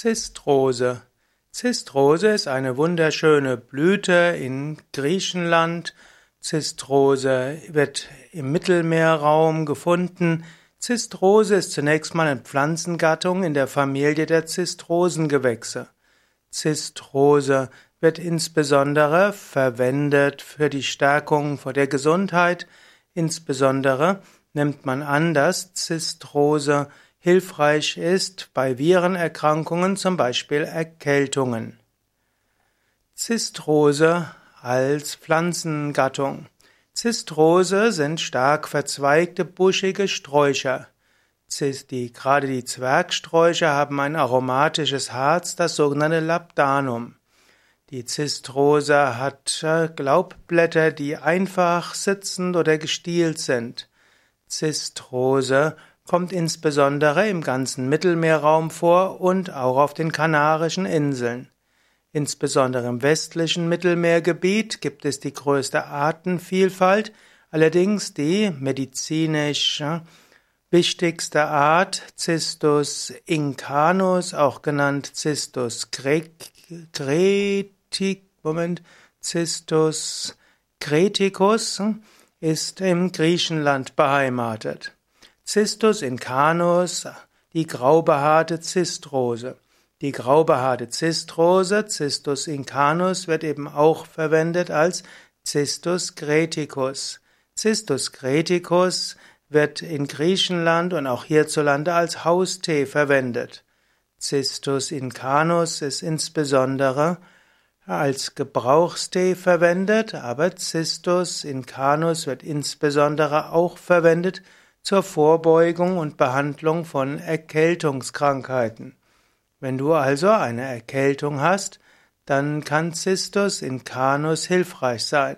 Zistrose. Zistrose ist eine wunderschöne Blüte in Griechenland. Zistrose wird im Mittelmeerraum gefunden. Zistrose ist zunächst mal eine Pflanzengattung in der Familie der Zistrosengewächse. Zistrose wird insbesondere verwendet für die Stärkung vor der Gesundheit. Insbesondere nimmt man an, dass Zistrose hilfreich ist bei Virenerkrankungen, zum Beispiel Erkältungen. Zistrose als Pflanzengattung. Zistrose sind stark verzweigte, buschige Sträucher. Die, gerade die Zwergsträucher haben ein aromatisches Harz, das sogenannte Labdanum. Die Zistrose hat äh, Glaubblätter, die einfach sitzend oder gestielt sind. Zistrose kommt insbesondere im ganzen Mittelmeerraum vor und auch auf den Kanarischen Inseln. Insbesondere im westlichen Mittelmeergebiet gibt es die größte Artenvielfalt, allerdings die medizinisch wichtigste Art Cistus incanus, auch genannt Cistus cretic, Moment, Cistus creticus, ist im Griechenland beheimatet. Cistus incanus, die graubehaarte Zistrose. Die graubehaarte Zistrose, Cistus incanus, wird eben auch verwendet als Cistus creticus. Cistus creticus wird in Griechenland und auch hierzulande als Haustee verwendet. Cistus incanus ist insbesondere als Gebrauchstee verwendet, aber Cistus incanus wird insbesondere auch verwendet zur Vorbeugung und Behandlung von Erkältungskrankheiten. Wenn du also eine Erkältung hast, dann kann Cistus incanus hilfreich sein.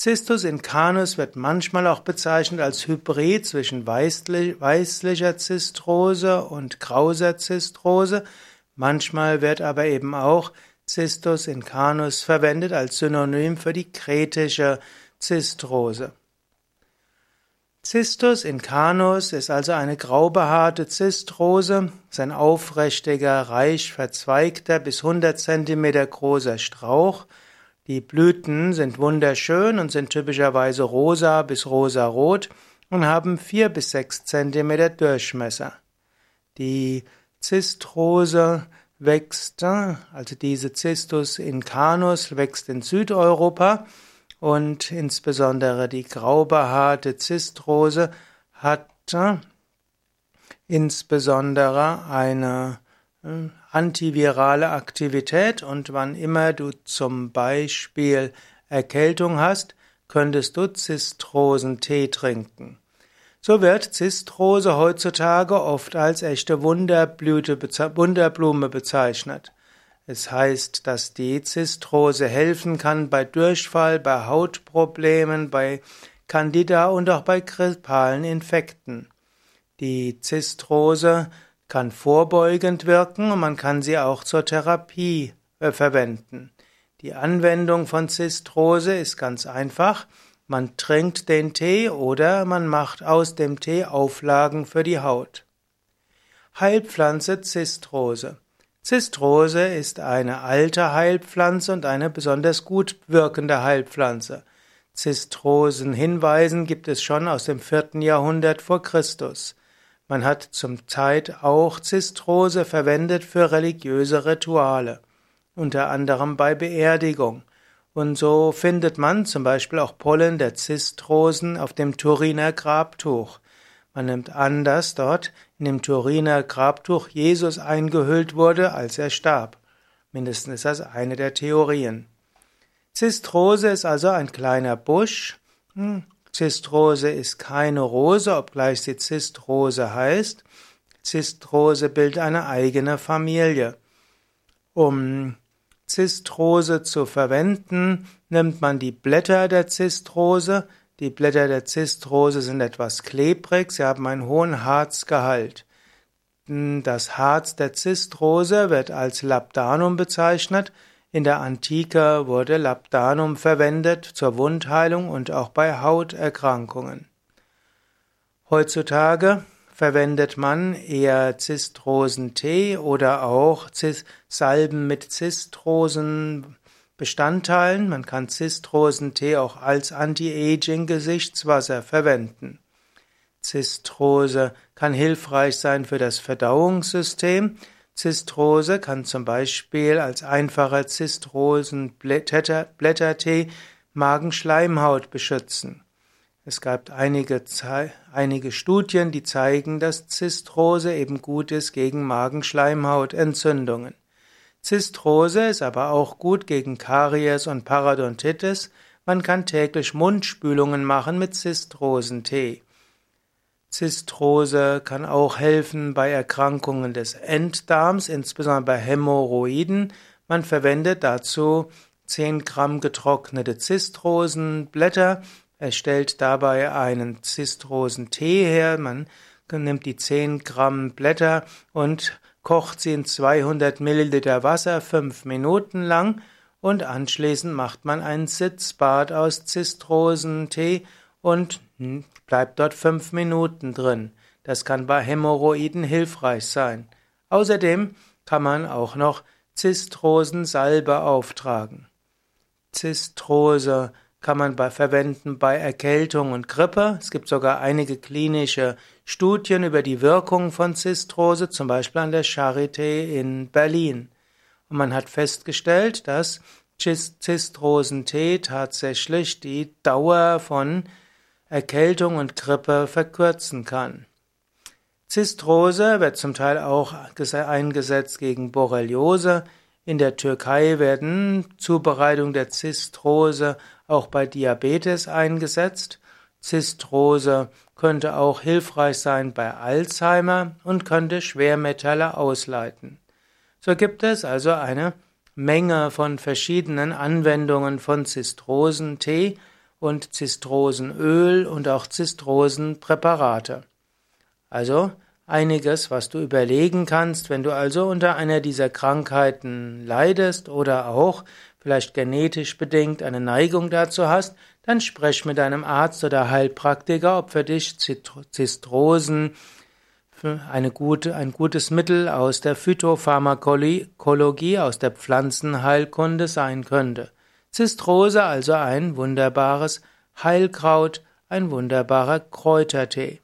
Cistus incanus wird manchmal auch bezeichnet als Hybrid zwischen weißlicher Zistrose und grauser Zistrose. Manchmal wird aber eben auch Cistus incanus verwendet als Synonym für die kretische Zistrose. Cistus incanus ist also eine graubehaarte Zistrose, ist ein aufrichtiger, reich verzweigter bis 100 cm großer Strauch. Die Blüten sind wunderschön und sind typischerweise rosa bis rosarot und haben 4 bis 6 cm Durchmesser. Die Zistrose wächst, also diese Cistus incanus wächst in Südeuropa und insbesondere die graubehaarte Zistrose hat äh, insbesondere eine äh, antivirale Aktivität und wann immer du zum Beispiel Erkältung hast, könntest du Zistrosentee trinken. So wird Zistrose heutzutage oft als echte Wunderblüte, Wunderblume bezeichnet. Es heißt, dass die Zistrose helfen kann bei Durchfall, bei Hautproblemen, bei Candida und auch bei grippalen Infekten. Die Zistrose kann vorbeugend wirken und man kann sie auch zur Therapie äh, verwenden. Die Anwendung von Zistrose ist ganz einfach. Man trinkt den Tee oder man macht aus dem Tee Auflagen für die Haut. Heilpflanze Zistrose. Zistrose ist eine alte Heilpflanze und eine besonders gut wirkende Heilpflanze. Zistrosen-Hinweisen gibt es schon aus dem vierten Jahrhundert vor Christus. Man hat zum Zeit auch Zistrose verwendet für religiöse Rituale, unter anderem bei Beerdigung. Und so findet man zum Beispiel auch Pollen der Zistrosen auf dem Turiner Grabtuch. Man nimmt an, dass dort in dem Turiner Grabtuch Jesus eingehüllt wurde, als er starb. Mindestens ist das eine der Theorien. Zistrose ist also ein kleiner Busch. Hm, Zistrose ist keine Rose, obgleich sie Zistrose heißt. Zistrose bildet eine eigene Familie. Um Zistrose zu verwenden, nimmt man die Blätter der Zistrose, die Blätter der Zistrose sind etwas klebrig, sie haben einen hohen Harzgehalt. Das Harz der Zistrose wird als Labdanum bezeichnet. In der Antike wurde Labdanum verwendet zur Wundheilung und auch bei Hauterkrankungen. Heutzutage verwendet man eher Zistrosentee oder auch Salben mit Zistrosenbestandteilen. Man kann Zistrosentee auch als Anti-Aging-Gesichtswasser verwenden. Zistrose kann hilfreich sein für das Verdauungssystem. Zistrose kann zum Beispiel als einfacher Zistrosenblättertee Magenschleimhaut beschützen. Es gab einige, einige Studien, die zeigen, dass Zistrose eben gut ist gegen Magenschleimhautentzündungen. Zistrose ist aber auch gut gegen Karies und Parodontitis. Man kann täglich Mundspülungen machen mit Zistrosentee. Zistrose kann auch helfen bei Erkrankungen des Enddarms, insbesondere bei Hämorrhoiden. Man verwendet dazu 10 Gramm getrocknete Zistrosenblätter er stellt dabei einen Zistrosentee her. Man nimmt die 10 Gramm Blätter und kocht sie in 200 Milliliter Wasser fünf Minuten lang und anschließend macht man ein Sitzbad aus Zistrosentee und bleibt dort fünf Minuten drin. Das kann bei Hämorrhoiden hilfreich sein. Außerdem kann man auch noch Zistrosensalbe auftragen. Zistrose kann man bei, verwenden bei Erkältung und Grippe. Es gibt sogar einige klinische Studien über die Wirkung von Zistrose, zum Beispiel an der Charité in Berlin. Und man hat festgestellt, dass Zistrosentee tatsächlich die Dauer von Erkältung und Grippe verkürzen kann. Zistrose wird zum Teil auch eingesetzt gegen Borreliose. In der Türkei werden Zubereitung der Zistrose auch bei Diabetes eingesetzt. Zistrose könnte auch hilfreich sein bei Alzheimer und könnte Schwermetalle ausleiten. So gibt es also eine Menge von verschiedenen Anwendungen von Zistrosentee und Zistrosenöl und auch Zistrosenpräparate. Also einiges, was du überlegen kannst, wenn du also unter einer dieser Krankheiten leidest oder auch vielleicht genetisch bedingt eine Neigung dazu hast, dann sprech mit deinem Arzt oder Heilpraktiker, ob für dich Zistrosen eine gute, ein gutes Mittel aus der Phytopharmakologie, aus der Pflanzenheilkunde sein könnte. Zistrose also ein wunderbares Heilkraut, ein wunderbarer Kräutertee.